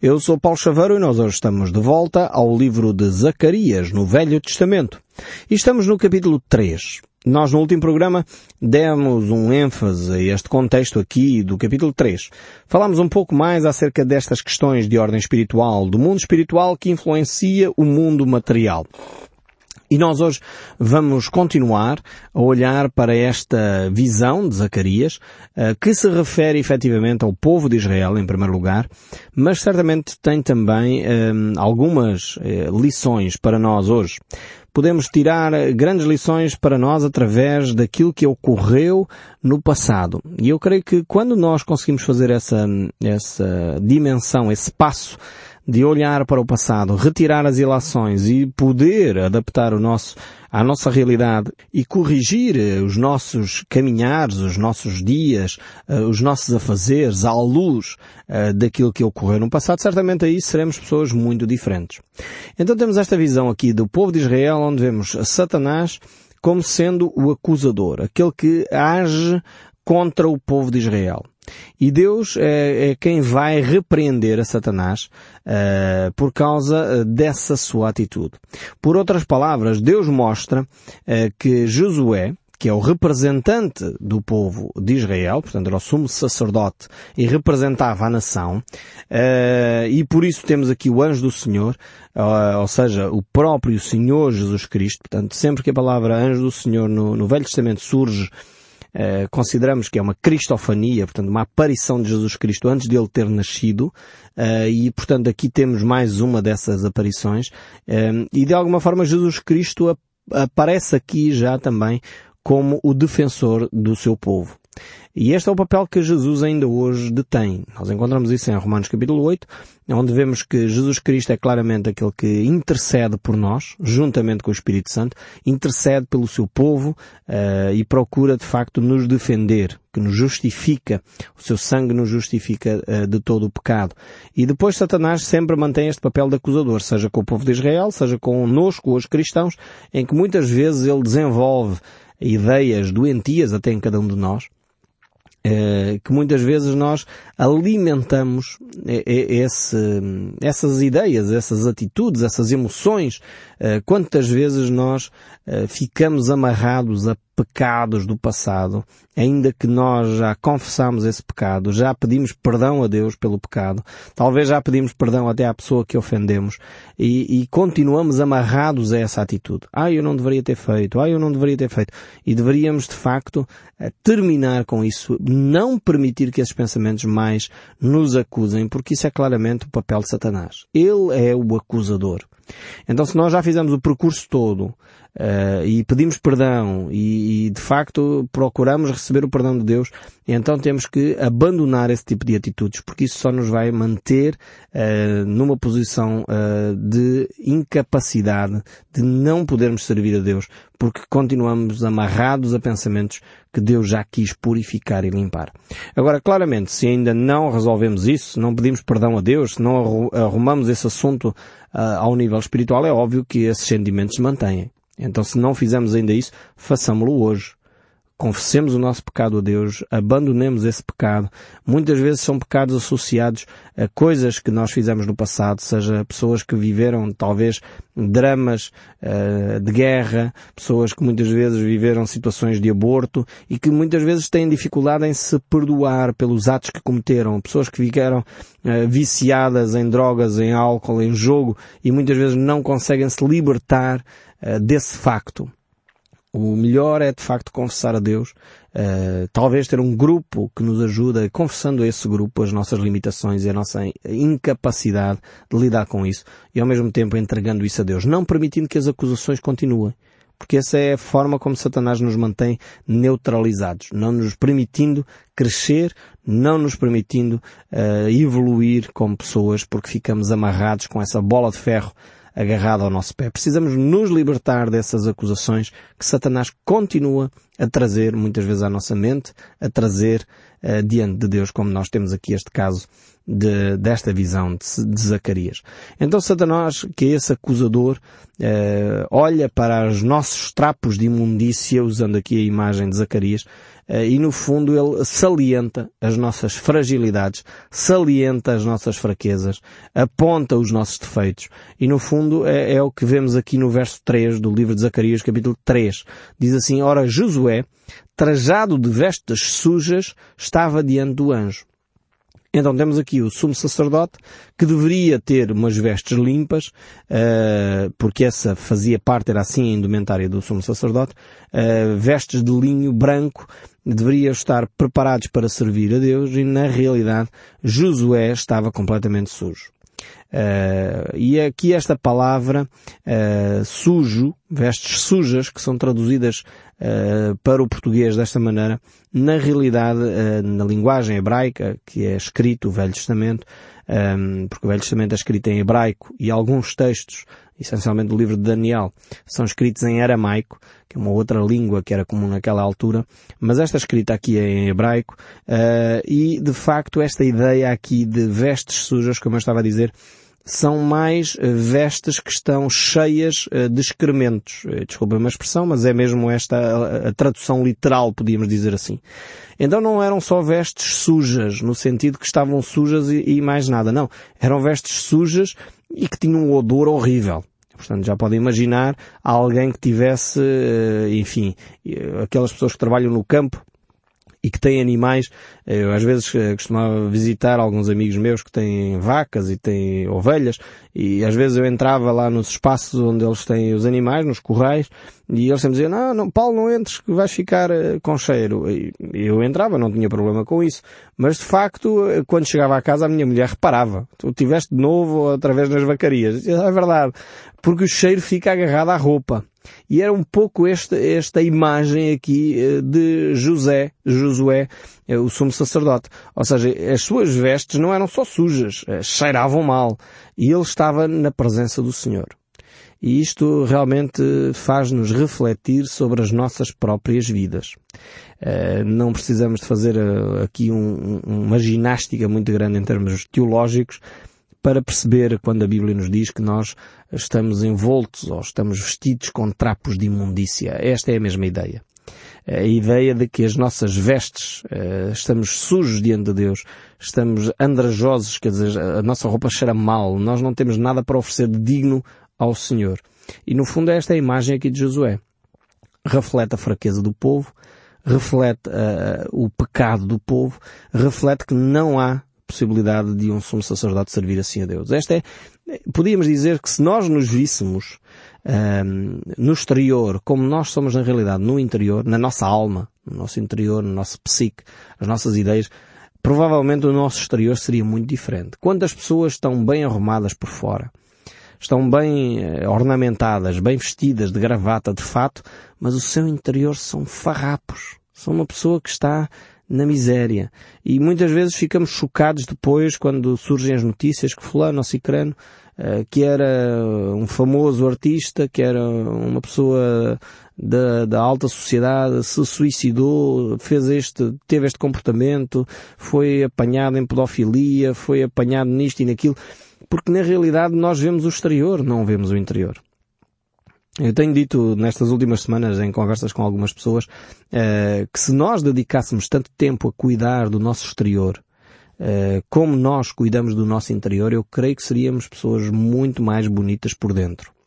Eu sou Paulo Chaveiro e nós hoje estamos de volta ao livro de Zacarias, no Velho Testamento. E estamos no capítulo 3. Nós no último programa demos um ênfase a este contexto aqui do capítulo 3. Falámos um pouco mais acerca destas questões de ordem espiritual, do mundo espiritual que influencia o mundo material. E nós hoje vamos continuar a olhar para esta visão de Zacarias, eh, que se refere efetivamente ao povo de Israel, em primeiro lugar, mas certamente tem também eh, algumas eh, lições para nós hoje. Podemos tirar grandes lições para nós através daquilo que ocorreu no passado. E eu creio que quando nós conseguimos fazer essa, essa dimensão, esse passo de olhar para o passado, retirar as ilações e poder adaptar o nosso, à nossa realidade e corrigir eh, os nossos caminhares, os nossos dias, eh, os nossos afazeres à luz eh, daquilo que ocorreu no passado, certamente aí seremos pessoas muito diferentes. Então temos esta visão aqui do povo de Israel onde vemos Satanás como sendo o acusador, aquele que age contra o povo de Israel. E Deus é, é quem vai repreender a Satanás uh, por causa eh, dessa sua atitude. Por outras palavras, Deus mostra uh, que Josué, que é o representante do povo de Israel, portanto era o sumo sacerdote e representava a nação, e por isso temos aqui o anjo do Senhor, ou seja, o próprio Senhor Jesus Cristo, portanto sempre que a palavra anjo do Senhor no Velho Testamento surge Uh, consideramos que é uma cristofania, portanto, uma aparição de Jesus Cristo antes de ele ter nascido, uh, e portanto aqui temos mais uma dessas aparições, uh, e de alguma forma Jesus Cristo ap aparece aqui já também como o defensor do seu povo. E este é o papel que Jesus ainda hoje detém. Nós encontramos isso em Romanos capítulo 8, onde vemos que Jesus Cristo é claramente aquele que intercede por nós, juntamente com o Espírito Santo, intercede pelo seu povo uh, e procura de facto nos defender, que nos justifica, o seu sangue nos justifica uh, de todo o pecado. E depois Satanás sempre mantém este papel de acusador, seja com o povo de Israel, seja conosco, os cristãos, em que muitas vezes ele desenvolve ideias doentias até em cada um de nós, que muitas vezes nós alimentamos eh, eh, esse, essas ideias, essas atitudes, essas emoções. Quantas vezes nós ficamos amarrados a pecados do passado, ainda que nós já confessamos esse pecado, já pedimos perdão a Deus pelo pecado, talvez já pedimos perdão até à pessoa que ofendemos e, e continuamos amarrados a essa atitude. Ah, eu não deveria ter feito, ah, eu não deveria ter feito. E deveríamos de facto terminar com isso, não permitir que esses pensamentos mais nos acusem, porque isso é claramente o papel de Satanás. Ele é o acusador. Então se nós já fizemos o percurso todo uh, e pedimos perdão e, e, de facto procuramos receber o perdão de Deus, então temos que abandonar esse tipo de atitudes, porque isso só nos vai manter uh, numa posição uh, de incapacidade de não podermos servir a Deus, porque continuamos amarrados a pensamentos que Deus já quis purificar e limpar. Agora, claramente, se ainda não resolvemos isso, não pedimos perdão a Deus, se não arrumamos esse assunto ao nível espiritual, é óbvio que esses sentimentos se mantêm. Então se não fizemos ainda isso, façamos-lo hoje. Confessemos o nosso pecado a Deus, abandonemos esse pecado. Muitas vezes são pecados associados a coisas que nós fizemos no passado, seja pessoas que viveram talvez dramas uh, de guerra, pessoas que muitas vezes viveram situações de aborto e que muitas vezes têm dificuldade em se perdoar pelos atos que cometeram, pessoas que ficaram uh, viciadas em drogas, em álcool, em jogo e muitas vezes não conseguem se libertar uh, desse facto. O melhor é de facto confessar a Deus, uh, talvez ter um grupo que nos ajuda, confessando a esse grupo as nossas limitações e a nossa incapacidade de lidar com isso e ao mesmo tempo entregando isso a Deus, não permitindo que as acusações continuem. Porque essa é a forma como Satanás nos mantém neutralizados, não nos permitindo crescer, não nos permitindo uh, evoluir como pessoas, porque ficamos amarrados com essa bola de ferro agarrado ao nosso pé. Precisamos nos libertar dessas acusações que Satanás continua a trazer muitas vezes à nossa mente, a trazer uh, diante de Deus, como nós temos aqui este caso de, desta visão de, de, Zacarias. Então Satanás, que é esse acusador, uh, olha para os nossos trapos de imundícia, usando aqui a imagem de Zacarias, uh, e no fundo ele salienta as nossas fragilidades, salienta as nossas fraquezas, aponta os nossos defeitos. E no fundo é, é o que vemos aqui no verso 3 do livro de Zacarias, capítulo 3. Diz assim, ora Josué, trajado de vestes sujas, estava diante do anjo. Então temos aqui o sumo sacerdote que deveria ter umas vestes limpas, uh, porque essa fazia parte, era assim a indumentária do sumo sacerdote, uh, vestes de linho branco, deveriam estar preparados para servir a Deus e na realidade Josué estava completamente sujo. Uh, e aqui esta palavra uh, sujo, vestes sujas, que são traduzidas uh, para o português desta maneira, na realidade, na linguagem hebraica, que é escrito o Velho Testamento, um, porque o Velho Testamento é escrito em hebraico e alguns textos, essencialmente do livro de Daniel, são escritos em aramaico, que é uma outra língua que era comum naquela altura, mas esta escrita aqui é em hebraico, uh, e de facto esta ideia aqui de vestes sujas, como eu estava a dizer, são mais eh, vestes que estão cheias eh, de excrementos. Desculpem a expressão, mas é mesmo esta a, tradução literal, podíamos dizer assim. Então não eram só vestes sujas, no sentido que estavam sujas e, mais nada. Não. Eram vestes sujas e que tinham um odor horrível. Portanto, já podem imaginar alguém que tivesse, eh, enfim, aquelas pessoas que trabalham no campo, e que têm animais. Eu às vezes eh, costumava visitar alguns amigos meus que têm vacas e têm ovelhas e às vezes eu entrava lá nos espaços onde eles têm os animais, nos corrais, e eles sempre diziam, não, não, Paulo, não entres que vais ficar uh, com cheiro. E eu entrava, não tinha problema com isso. Mas de facto, eh, quando chegava à casa, a minha mulher reparava. Tu tiveste de novo através das vacarias. É verdade. Porque o cheiro fica agarrado à roupa. E era um pouco esta, esta imagem aqui eh, de José, Josué, eh, o sumo sacerdote. Ou seja, as suas vestes não eram só sujas, eh, cheiravam mal. E ele estava na presença do Senhor. E isto realmente faz-nos refletir sobre as nossas próprias vidas. Não precisamos de fazer aqui um, uma ginástica muito grande em termos teológicos para perceber quando a Bíblia nos diz que nós estamos envoltos ou estamos vestidos com trapos de imundícia. Esta é a mesma ideia. A ideia de que as nossas vestes, eh, estamos sujos diante de Deus, estamos andrajosos, quer dizer, a nossa roupa cheira mal, nós não temos nada para oferecer de digno ao Senhor. E no fundo esta é a imagem aqui de Josué. Reflete a fraqueza do povo, reflete uh, o pecado do povo, reflete que não há possibilidade de um sumo sacerdote servir assim a Deus. Esta é, podíamos dizer que se nós nos víssemos um, no exterior como nós somos na realidade no interior, na nossa alma, no nosso interior, no nosso psique, as nossas ideias, provavelmente o nosso exterior seria muito diferente. Quantas pessoas estão bem arrumadas por fora? Estão bem eh, ornamentadas, bem vestidas de gravata, de fato, mas o seu interior são farrapos. São uma pessoa que está na miséria. E muitas vezes ficamos chocados depois quando surgem as notícias que fulano ou cicrano, uh, que era um famoso artista, que era uma pessoa da, da alta sociedade, se suicidou, fez este, teve este comportamento, foi apanhado em pedofilia, foi apanhado nisto e naquilo, porque na realidade nós vemos o exterior, não vemos o interior. Eu tenho dito nestas últimas semanas, em conversas com algumas pessoas, uh, que se nós dedicássemos tanto tempo a cuidar do nosso exterior, uh, como nós cuidamos do nosso interior, eu creio que seríamos pessoas muito mais bonitas por dentro.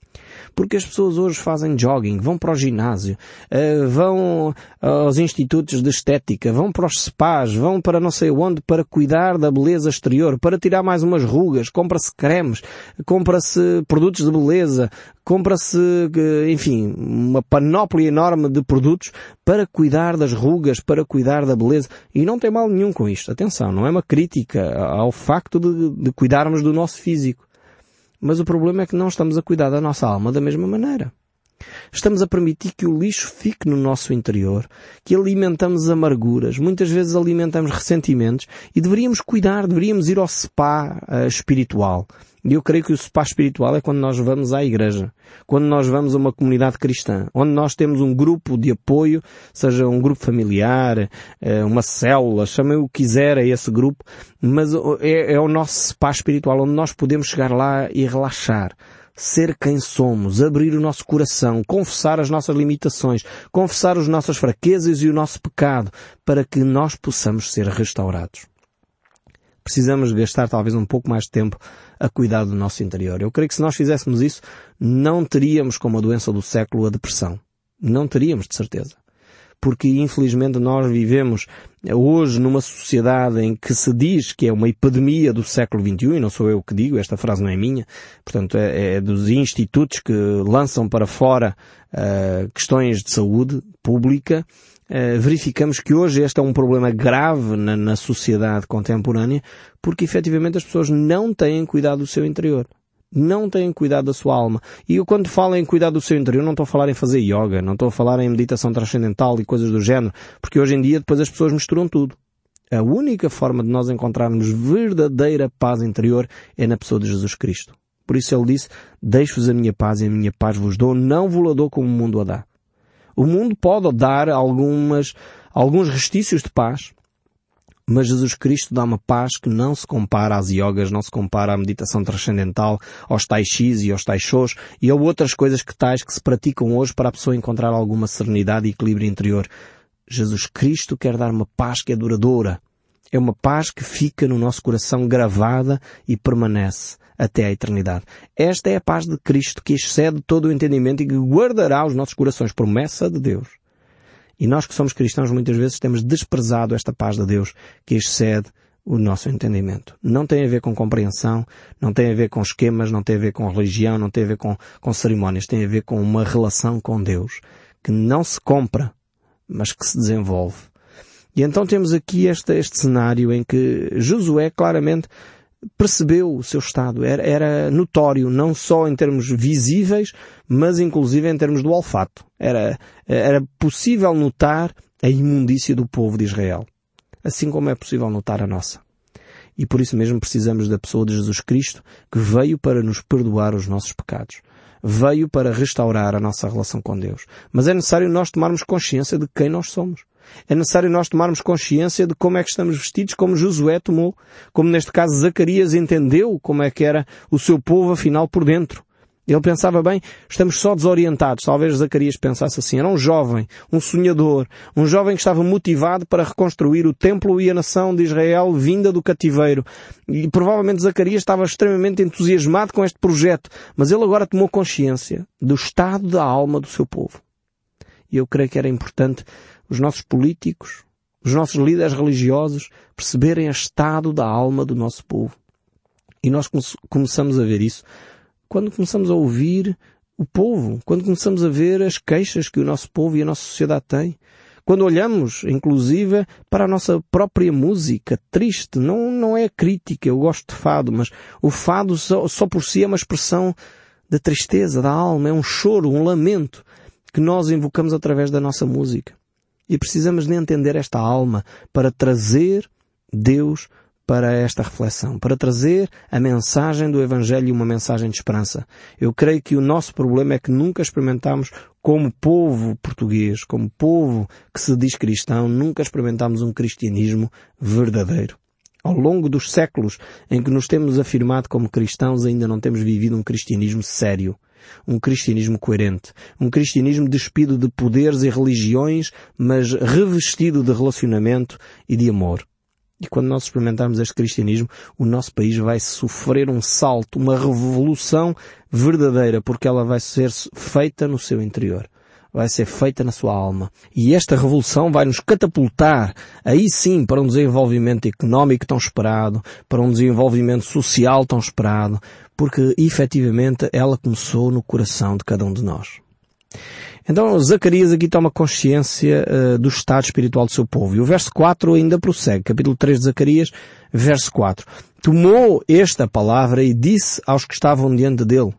Porque as pessoas hoje fazem jogging, vão para o ginásio, uh, vão aos institutos de estética, vão para os spas, vão para não sei onde para cuidar da beleza exterior, para tirar mais umas rugas, compra-se cremes, compra-se produtos de beleza, compra-se, eh, enfim, uma panóplia enorme de produtos para cuidar das rugas, para cuidar da beleza. E não tem mal nenhum com isto. Atenção, não é uma crítica ao facto de, de cuidarmos do nosso físico. Mas o problema é que não estamos a cuidar da nossa alma da mesma maneira. Estamos a permitir que o lixo fique no nosso interior, que alimentamos amarguras, muitas vezes alimentamos ressentimentos e deveríamos cuidar, deveríamos ir ao spa uh, espiritual. E eu creio que o spa espiritual é quando nós vamos à igreja, quando nós vamos a uma comunidade cristã, onde nós temos um grupo de apoio, seja um grupo familiar, uh, uma célula, chamem o que quiser a esse grupo, mas é, é o nosso spa espiritual, onde nós podemos chegar lá e relaxar ser quem somos, abrir o nosso coração, confessar as nossas limitações, confessar as nossas fraquezas e o nosso pecado, para que nós possamos ser restaurados. Precisamos gastar talvez um pouco mais de tempo a cuidar do nosso interior. Eu creio que se nós fizéssemos isso, não teríamos como a doença do século a depressão. Não teríamos, de certeza porque infelizmente nós vivemos hoje numa sociedade em que se diz que é uma epidemia do século XXI, e não sou eu que digo, esta frase não é minha, portanto é, é dos institutos que lançam para fora uh, questões de saúde pública, uh, verificamos que hoje este é um problema grave na, na sociedade contemporânea, porque efetivamente as pessoas não têm cuidado do seu interior não têm cuidado da sua alma. E eu quando falo em cuidar do seu interior, não estou a falar em fazer yoga, não estou a falar em meditação transcendental e coisas do género, porque hoje em dia depois as pessoas misturam tudo. A única forma de nós encontrarmos verdadeira paz interior é na pessoa de Jesus Cristo. Por isso ele disse, deixo-vos a minha paz e a minha paz vos dou, não vos a dou como o mundo a dá. O mundo pode dar algumas, alguns restícios de paz, mas Jesus Cristo dá uma paz que não se compara às yogas, não se compara à meditação transcendental, aos tai chi e aos tai shos e a outras coisas que tais que se praticam hoje para a pessoa encontrar alguma serenidade e equilíbrio interior. Jesus Cristo quer dar uma paz que é duradoura. É uma paz que fica no nosso coração gravada e permanece até à eternidade. Esta é a paz de Cristo que excede todo o entendimento e que guardará os nossos corações. Promessa de Deus. E nós que somos cristãos muitas vezes temos desprezado esta paz de Deus que excede o nosso entendimento. Não tem a ver com compreensão, não tem a ver com esquemas, não tem a ver com religião, não tem a ver com, com cerimónias, tem a ver com uma relação com Deus que não se compra, mas que se desenvolve. E então temos aqui este, este cenário em que Josué claramente percebeu o seu estado. Era, era, notório, não só em termos visíveis, mas inclusive em termos do olfato. Era, era possível notar a imundícia do povo de Israel. Assim como é possível notar a nossa. E por isso mesmo precisamos da pessoa de Jesus Cristo, que veio para nos perdoar os nossos pecados. Veio para restaurar a nossa relação com Deus. Mas é necessário nós tomarmos consciência de quem nós somos. É necessário nós tomarmos consciência de como é que estamos vestidos, como Josué tomou, como neste caso Zacarias entendeu como é que era o seu povo afinal por dentro. Ele pensava bem, estamos só desorientados. Talvez Zacarias pensasse assim. Era um jovem, um sonhador, um jovem que estava motivado para reconstruir o templo e a nação de Israel vinda do cativeiro. E provavelmente Zacarias estava extremamente entusiasmado com este projeto, mas ele agora tomou consciência do estado da alma do seu povo. E eu creio que era importante os nossos políticos, os nossos líderes religiosos perceberem o estado da alma do nosso povo. E nós começamos a ver isso quando começamos a ouvir o povo, quando começamos a ver as queixas que o nosso povo e a nossa sociedade têm. Quando olhamos, inclusive, para a nossa própria música triste, não, não é crítica, eu gosto de fado, mas o fado só, só por si é uma expressão da tristeza, da alma, é um choro, um lamento que nós invocamos através da nossa música. E precisamos de entender esta alma para trazer Deus para esta reflexão, para trazer a mensagem do Evangelho uma mensagem de esperança. Eu creio que o nosso problema é que nunca experimentamos como povo português, como povo que se diz cristão, nunca experimentamos um cristianismo verdadeiro. Ao longo dos séculos em que nos temos afirmado como cristãos, ainda não temos vivido um cristianismo sério um cristianismo coerente, um cristianismo despido de poderes e religiões, mas revestido de relacionamento e de amor. E quando nós experimentarmos este cristianismo, o nosso país vai sofrer um salto, uma revolução verdadeira, porque ela vai ser feita no seu interior. Vai ser feita na sua alma. E esta revolução vai nos catapultar, aí sim, para um desenvolvimento económico tão esperado, para um desenvolvimento social tão esperado, porque efetivamente ela começou no coração de cada um de nós. Então Zacarias aqui toma consciência uh, do estado espiritual do seu povo. E o verso 4 ainda prossegue. Capítulo 3 de Zacarias, verso 4. Tomou esta palavra e disse aos que estavam diante dele,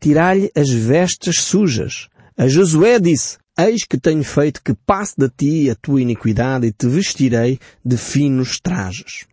tirai-lhe as vestes sujas, A Josué disse, Eis que tenho feito que passe de ti a tua iniquidade e te vestirei de finos trajes.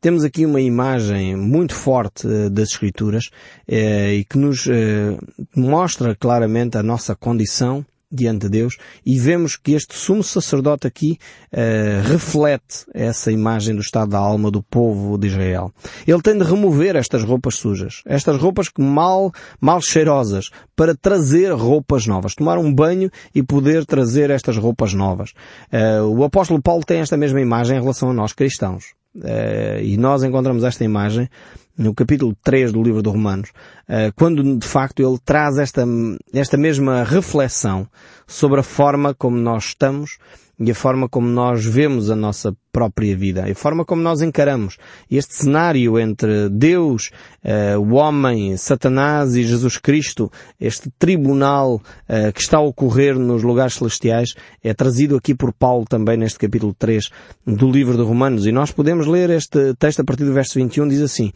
Temos aqui uma imagem muito forte eh, das Escrituras eh, e que nos eh, mostra claramente a nossa condição diante de Deus e vemos que este sumo sacerdote aqui uh, reflete essa imagem do estado da alma do povo de Israel. Ele tem de remover estas roupas sujas, estas roupas que mal, mal cheirosas, para trazer roupas novas, tomar um banho e poder trazer estas roupas novas. Uh, o apóstolo Paulo tem esta mesma imagem em relação a nós cristãos. Uh, e nós encontramos esta imagem no capítulo 3 do livro de Romanos, uh, quando de facto ele traz esta, esta mesma reflexão sobre a forma como nós estamos e a forma como nós vemos a nossa própria vida, a forma como nós encaramos este cenário entre Deus, uh, o homem, Satanás e Jesus Cristo, este tribunal uh, que está a ocorrer nos lugares celestiais, é trazido aqui por Paulo também neste capítulo 3 do livro de Romanos. E nós podemos ler este texto a partir do verso 21, diz assim,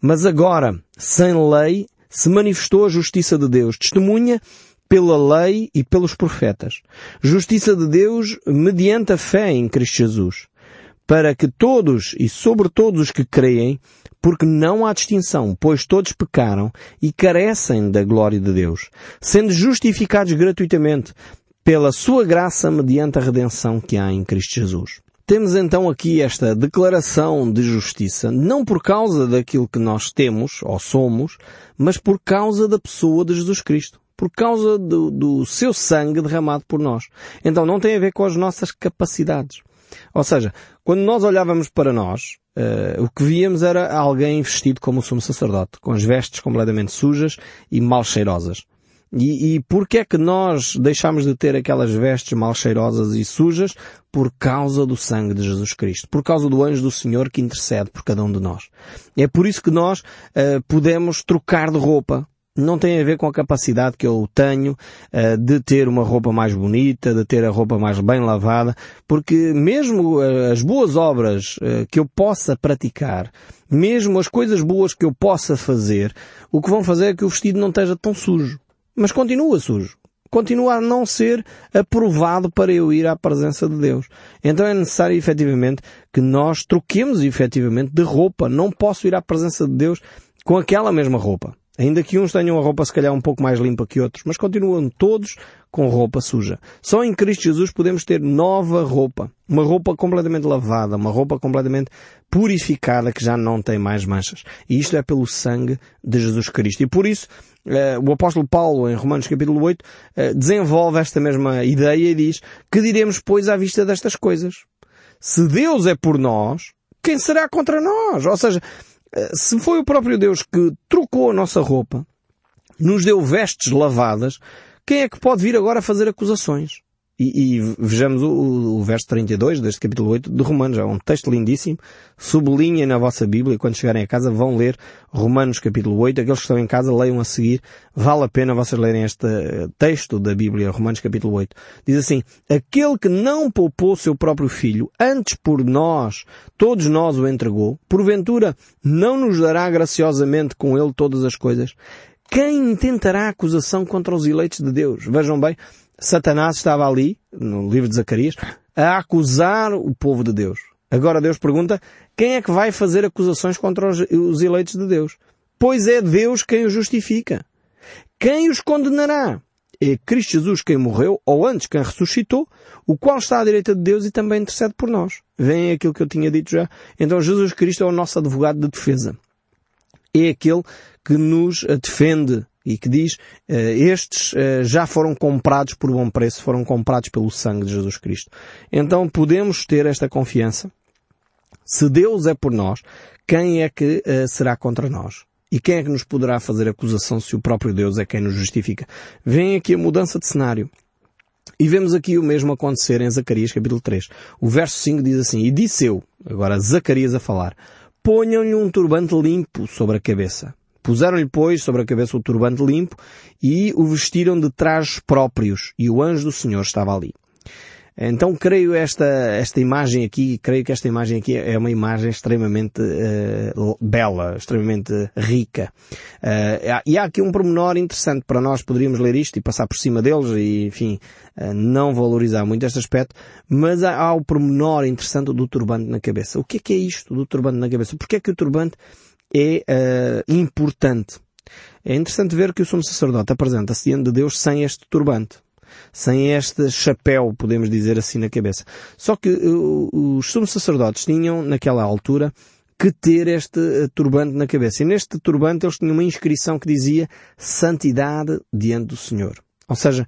Mas agora, sem lei, se manifestou a justiça de Deus, testemunha pela lei e pelos profetas. Justiça de Deus mediante a fé em Cristo Jesus. Para que todos e sobre todos os que creem, porque não há distinção, pois todos pecaram e carecem da glória de Deus, sendo justificados gratuitamente pela sua graça mediante a redenção que há em Cristo Jesus. Temos então aqui esta declaração de justiça, não por causa daquilo que nós temos ou somos, mas por causa da pessoa de Jesus Cristo por causa do, do seu sangue derramado por nós. Então não tem a ver com as nossas capacidades. Ou seja, quando nós olhávamos para nós, uh, o que víamos era alguém vestido como o sumo sacerdote, com as vestes completamente sujas e mal cheirosas. E, e porquê é que nós deixamos de ter aquelas vestes mal cheirosas e sujas? Por causa do sangue de Jesus Cristo. Por causa do anjo do Senhor que intercede por cada um de nós. É por isso que nós uh, podemos trocar de roupa não tem a ver com a capacidade que eu tenho uh, de ter uma roupa mais bonita, de ter a roupa mais bem lavada, porque mesmo uh, as boas obras uh, que eu possa praticar, mesmo as coisas boas que eu possa fazer, o que vão fazer é que o vestido não esteja tão sujo. Mas continua sujo. Continua a não ser aprovado para eu ir à presença de Deus. Então é necessário efetivamente que nós troquemos efetivamente de roupa. Não posso ir à presença de Deus com aquela mesma roupa. Ainda que uns tenham a roupa se calhar um pouco mais limpa que outros, mas continuam todos com roupa suja. Só em Cristo Jesus podemos ter nova roupa. Uma roupa completamente lavada, uma roupa completamente purificada que já não tem mais manchas. E isto é pelo sangue de Jesus Cristo. E por isso, eh, o apóstolo Paulo, em Romanos capítulo 8, eh, desenvolve esta mesma ideia e diz, que diremos, pois, à vista destas coisas? Se Deus é por nós, quem será contra nós? Ou seja, se foi o próprio Deus que trocou a nossa roupa, nos deu vestes lavadas, quem é que pode vir agora fazer acusações? E, e vejamos o, o, verso 32 deste capítulo 8 de Romanos. É um texto lindíssimo. Sublinhem na vossa Bíblia. Quando chegarem a casa vão ler Romanos capítulo 8. Aqueles que estão em casa leiam a seguir. Vale a pena vocês lerem este texto da Bíblia, Romanos capítulo 8. Diz assim, Aquele que não poupou seu próprio filho, antes por nós, todos nós o entregou, porventura não nos dará graciosamente com ele todas as coisas? Quem intentará acusação contra os eleitos de Deus? Vejam bem, Satanás estava ali, no livro de Zacarias, a acusar o povo de Deus. Agora Deus pergunta, quem é que vai fazer acusações contra os eleitos de Deus? Pois é Deus quem os justifica. Quem os condenará? É Cristo Jesus quem morreu, ou antes quem ressuscitou, o qual está à direita de Deus e também intercede por nós. Vem aquilo que eu tinha dito já. Então Jesus Cristo é o nosso advogado de defesa. É aquele que nos defende e que diz, uh, estes uh, já foram comprados por bom preço, foram comprados pelo sangue de Jesus Cristo. Então podemos ter esta confiança. Se Deus é por nós, quem é que uh, será contra nós? E quem é que nos poderá fazer acusação se o próprio Deus é quem nos justifica? Vem aqui a mudança de cenário. E vemos aqui o mesmo acontecer em Zacarias capítulo 3. O verso 5 diz assim, E disse eu, agora Zacarias a falar, ponham-lhe um turbante limpo sobre a cabeça. Puseram-lhe, pois, sobre a cabeça o turbante limpo e o vestiram de trajes próprios, e o anjo do Senhor estava ali. Então creio esta, esta imagem aqui, creio que esta imagem aqui é uma imagem extremamente uh, bela, extremamente rica. Uh, e há aqui um pormenor interessante para nós, poderíamos ler isto e passar por cima deles e, enfim, uh, não valorizar muito este aspecto, mas há, há o pormenor interessante do turbante na cabeça. O que é que é isto do turbante na cabeça? Porquê é que o turbante é importante? É interessante ver que o sumo sacerdote apresenta-se diante de Deus sem este turbante sem este chapéu, podemos dizer assim, na cabeça. Só que uh, os sumos sacerdotes tinham, naquela altura, que ter este uh, turbante na cabeça. E neste turbante eles tinham uma inscrição que dizia santidade diante do Senhor. Ou seja,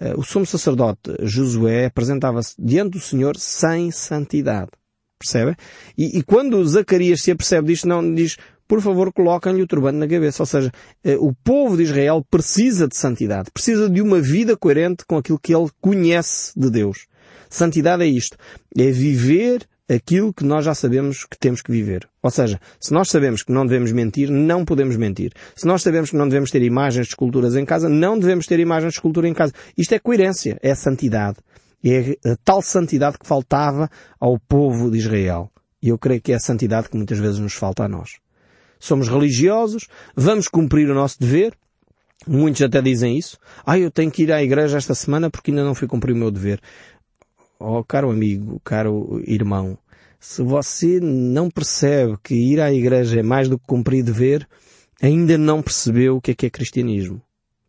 uh, o sumo sacerdote Josué apresentava-se diante do Senhor sem santidade. Percebe? E, e quando Zacarias se apercebe disto, não diz, por favor, coloquem-lhe o turbante na cabeça. Ou seja, eh, o povo de Israel precisa de santidade, precisa de uma vida coerente com aquilo que ele conhece de Deus. Santidade é isto, é viver aquilo que nós já sabemos que temos que viver. Ou seja, se nós sabemos que não devemos mentir, não podemos mentir. Se nós sabemos que não devemos ter imagens de esculturas em casa, não devemos ter imagens de escultura em casa. Isto é coerência, é santidade. É a tal santidade que faltava ao povo de Israel. E eu creio que é a santidade que muitas vezes nos falta a nós somos religiosos, vamos cumprir o nosso dever. Muitos até dizem isso. Ah, eu tenho que ir à igreja esta semana porque ainda não fui cumprir o meu dever. Oh, caro amigo, caro irmão, se você não percebe que ir à igreja é mais do que cumprir dever, ainda não percebeu o que é que é cristianismo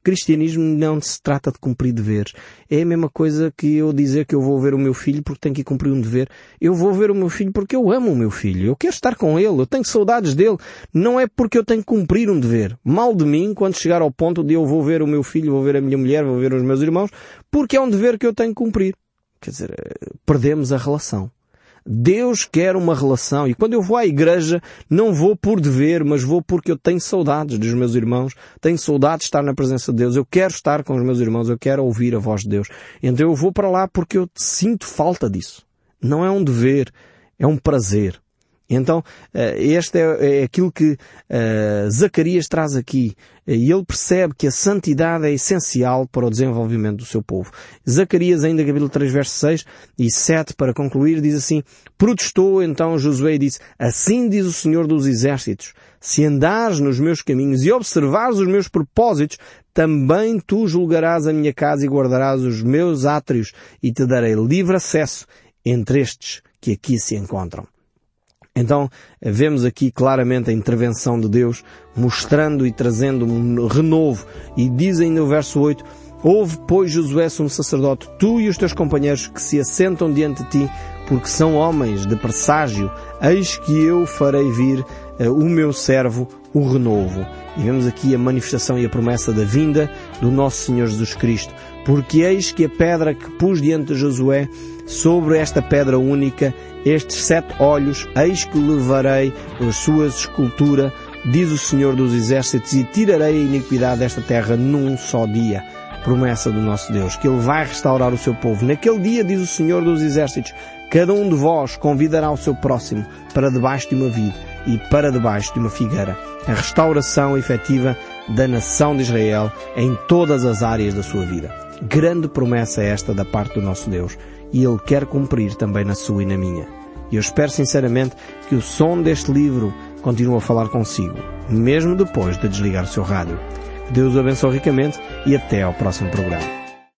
cristianismo não se trata de cumprir deveres. É a mesma coisa que eu dizer que eu vou ver o meu filho porque tenho que cumprir um dever. Eu vou ver o meu filho porque eu amo o meu filho. Eu quero estar com ele. Eu tenho saudades dele. Não é porque eu tenho que cumprir um dever. Mal de mim quando chegar ao ponto de eu vou ver o meu filho, vou ver a minha mulher, vou ver os meus irmãos, porque é um dever que eu tenho que cumprir. Quer dizer, perdemos a relação. Deus quer uma relação. E quando eu vou à igreja, não vou por dever, mas vou porque eu tenho saudades dos meus irmãos, tenho saudades de estar na presença de Deus, eu quero estar com os meus irmãos, eu quero ouvir a voz de Deus. Então eu vou para lá porque eu sinto falta disso. Não é um dever, é um prazer. Então, eh, este é, é aquilo que uh, Zacarias traz aqui. E ele percebe que a santidade é essencial para o desenvolvimento do seu povo. Zacarias, ainda capítulo 3, verso 6 e 7, para concluir, diz assim, Protestou então Josué e disse, Assim diz o Senhor dos Exércitos, se andares nos meus caminhos e observares os meus propósitos, também tu julgarás a minha casa e guardarás os meus átrios e te darei livre acesso entre estes que aqui se encontram. Então, vemos aqui claramente a intervenção de Deus, mostrando e trazendo um renovo. E diz ainda o verso 8, Houve, pois, Josué, um sacerdote, tu e os teus companheiros que se assentam diante de ti, porque são homens de presságio, eis que eu farei vir uh, o meu servo, o renovo. E vemos aqui a manifestação e a promessa da vinda do nosso Senhor Jesus Cristo. Porque eis que a pedra que pus diante de Josué, sobre esta pedra única, estes sete olhos, eis que levarei as suas esculturas, diz o Senhor dos Exércitos, e tirarei a iniquidade desta terra num só dia. Promessa do nosso Deus, que Ele vai restaurar o seu povo. Naquele dia, diz o Senhor dos Exércitos, cada um de vós convidará o seu próximo para debaixo de uma vide e para debaixo de uma figueira. A restauração efetiva da nação de Israel em todas as áreas da sua vida. Grande promessa é esta da parte do nosso Deus e Ele quer cumprir também na sua e na minha. E eu espero sinceramente que o som deste livro continue a falar consigo, mesmo depois de desligar o seu rádio. Deus o abençoe ricamente e até ao próximo programa.